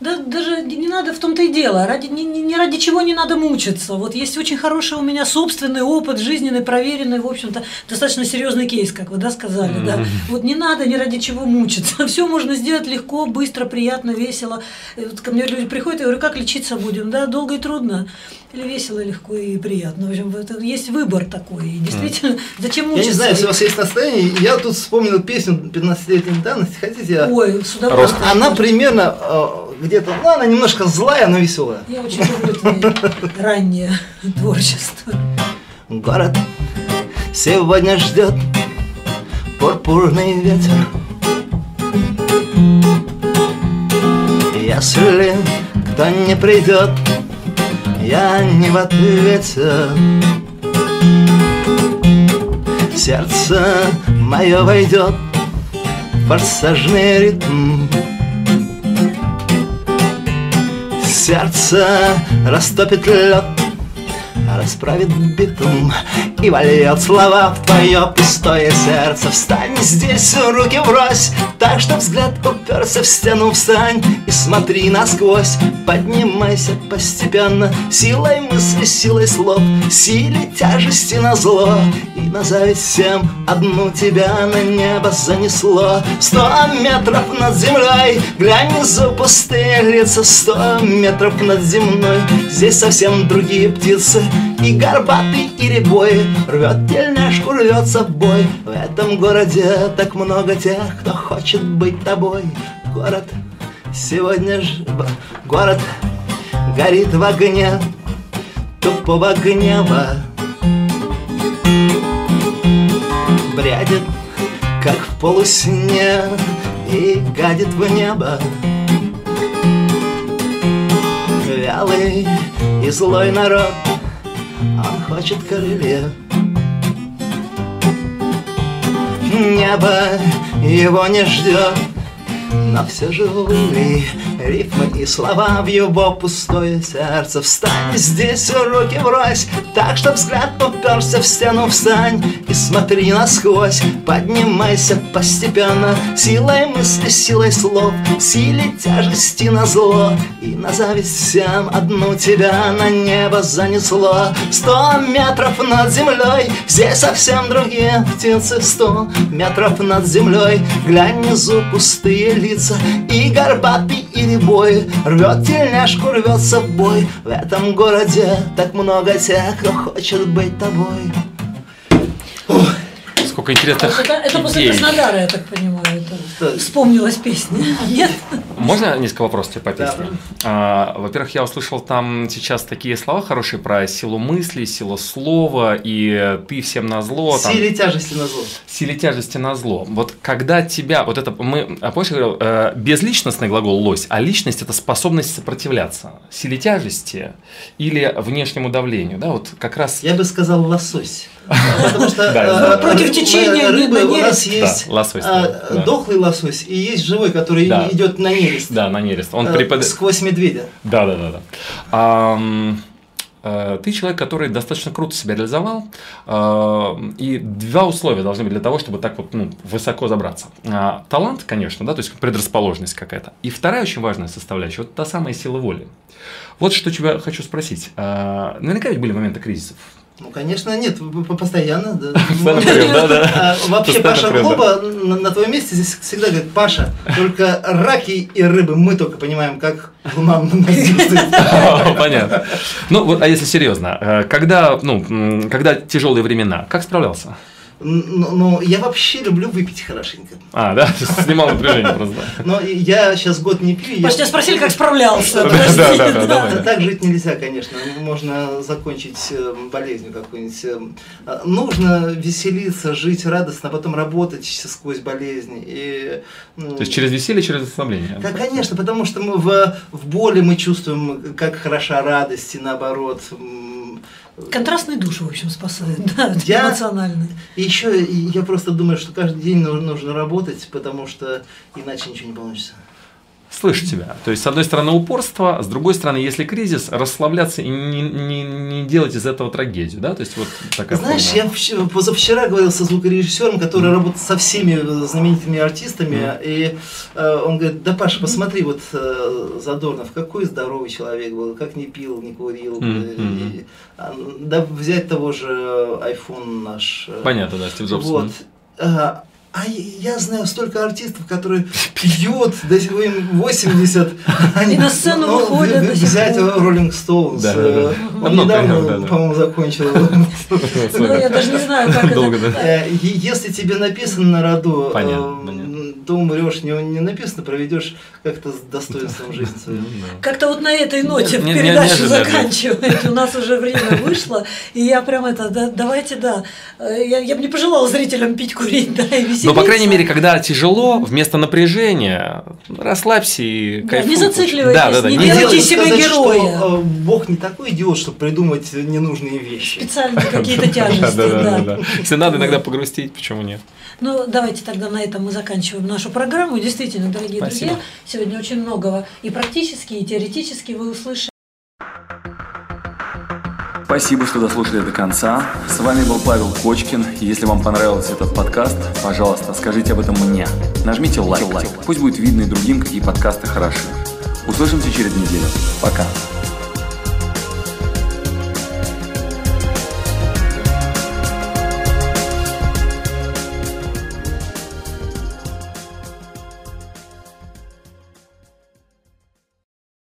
Да, даже не надо в том-то и дело. Ради, не, не ради чего не надо мучиться. Вот есть очень хороший у меня собственный опыт, жизненный, проверенный, в общем-то, достаточно серьезный кейс, как вы да, сказали. Mm-hmm. Да. Вот не надо ни ради чего мучиться. Все можно сделать легко, быстро, приятно, весело. И вот ко мне люди приходят, я говорю, как лечиться будем? Да, долго и трудно. Или весело, легко и приятно. Общем, это есть выбор такой. И действительно, зачем мучиться? Я не знаю, если у вас есть настроение. Я тут вспомнил песню 15-летней давности. Хотите? Ой, с удовольствием. Она примерно э, где-то, ну, она немножко злая, но веселая. Я очень люблю раннее творчество. Город сегодня ждет пурпурный ветер. Если кто не придет, я не в ответе. Сердце мое войдет в форсажный ритм. Сердце растопит лед расправит битум. И вольет слова в твое пустое сердце. Встань здесь, руки брось Так что взгляд уперся в стену. Встань и смотри насквозь Поднимайся постепенно. Силой мысли, силой слов Силе тяжести на зло на зависть всем. Одну тебя на небо занесло. Сто метров над землей, глянь пустые лица. Сто метров над земной, здесь совсем другие птицы. И горбатый, и рябой, рвет тельняшку, рвется в бой. В этом городе так много тех, кто хочет быть тобой. Город сегодня ж... Город горит в огне тупого гнева Бредит, как в полусне И гадит в небо. Вялый и злой народ Он хочет крылья. Небо его не ждет но все же, увы, рифмы и слова в его пустое сердце. Встань здесь, руки врозь, так что взгляд уперся в стену Встань и смотри насквозь, поднимайся постепенно Силой мысли, силой слов, силе тяжести на зло. И на зависть всем одну тебя на небо занесло. Сто метров над землей, здесь совсем другие птицы. Сто метров над землей, глянь внизу пустые лица И горбатый и рябой Рвет тельняшку, рвется бой В этом городе так много тех, кто хочет быть тобой Сколько интересных Это, это после. Краснодара, я так понимаю. Это Да. вспомнилась песня. Нет? Можно несколько вопросов тебе по Да. песне? А, во-первых, я услышал там сейчас такие слова хорошие про силу мысли, силу слова, и ты всем на зло. там, Силе тяжести на зло силе тяжести на зло. Вот когда тебя, вот это, мы, а помнишь, я говорил, э, безличностный глагол лось, а личность это способность сопротивляться силе тяжести или внешнему давлению, да, вот как раз. Я бы сказал лосось Потому что Да, э, Против ры- течения, рыбы на у нас нерест. есть Да, лосось, а, да, дохлый лосось и есть живой, который Да. идет на нерест Да, на нерест. Он э, препод- сквозь медведя. Да, да, да, да. Э, ты человек, который достаточно круто себя реализовал, э, и два условия должны быть для того, чтобы так вот ну, высоко забраться. А, Талант, конечно, да, то есть предрасположенность какая-то. И вторая очень важная составляющая, вот та самая сила воли. Вот что тебя хочу спросить. А, Наверняка ведь были моменты кризисов. Ну, конечно, нет, постоянно. да. Постоянно прям, да, да. А, Вообще, Паша. Глоба на, на твоем месте здесь всегда говорит, Паша, только раки и рыбы мы только понимаем, как луна на нас действует». Понятно. Ну, вот, а если серьезно, э, когда, ну, когда тяжелые времена, как справлялся? Ну, ну, я вообще люблю выпить хорошенько. А, да, снимал напряжение просто. Но я сейчас год не пью. Паш, тебя спросили, как справлялся. Да, да, да, Так жить нельзя, конечно. Можно закончить э, болезнью какой-нибудь. э. А, Нужно веселиться, жить радостно, а потом работать сквозь болезнь. И, ну, То есть через веселье, через расслабление. Да, конечно, потому что мы в, в боли мы чувствуем, как хороша радость и наоборот. Контрастный душ, в общем, спасает, да, Я- эмоциональный. И еще я просто думаю, что каждый день нужно, нужно работать, потому что иначе ничего не получится. Слышу тебя. То есть, с одной стороны, упорство, с другой стороны, если кризис, расслабляться и не, не, не делать из этого трагедию, да? То есть, вот такая Знаешь, формула. я вч- позавчера говорил со звукорежиссером, который работает со всеми э, знаменитыми артистами, и э, он говорит, да, Паша, посмотри, вот э, Задорнов, какой здоровый человек был, как не пил, не курил. Э, мгм. и, а, да, взять того же iPhone наш. э, Понятно, да, Стив Джобс. Вот. А, а я знаю столько артистов, которые пьют, до сих пор им 80. И на сцену Ну, выходят в- до сих Взять. Rolling Stones. Да, да, э, да. Он недавно, да, да. по-моему, закончил. Ну, я даже не знаю, как это. Э, Если тебе написано на роду, То умрешь, не, не написано, проведешь как-то с достоинством жизнь свою. Как-то вот на этой ноте передачу заканчивать. У нас уже время вышло, и я прям это, да, давайте, да. Я, я бы не пожелала зрителям пить, курить, да, и веселиться. Но, по крайней мере, когда тяжело, вместо напряжения, расслабься и Да, кайфуй. не зацикливайтесь, Да, да, да. не Не делайте себя сказать, героя. что, э, Бог не такой идиот, чтобы придумать ненужные вещи. Специально какие-то тяжести, да. Если надо иногда погрустить, почему нет? Ну, давайте тогда на этом мы заканчиваем нашу программу. Действительно, дорогие Спасибо. друзья, сегодня очень многого и практически, и теоретически вы услышали. Спасибо, что дослушали до конца. С вами был Павел Кочкин. Если вам понравился этот подкаст, пожалуйста, скажите об этом мне. Нажмите лайк. Пусть будет видно и другим, какие подкасты хороши. Услышимся через неделю. Пока.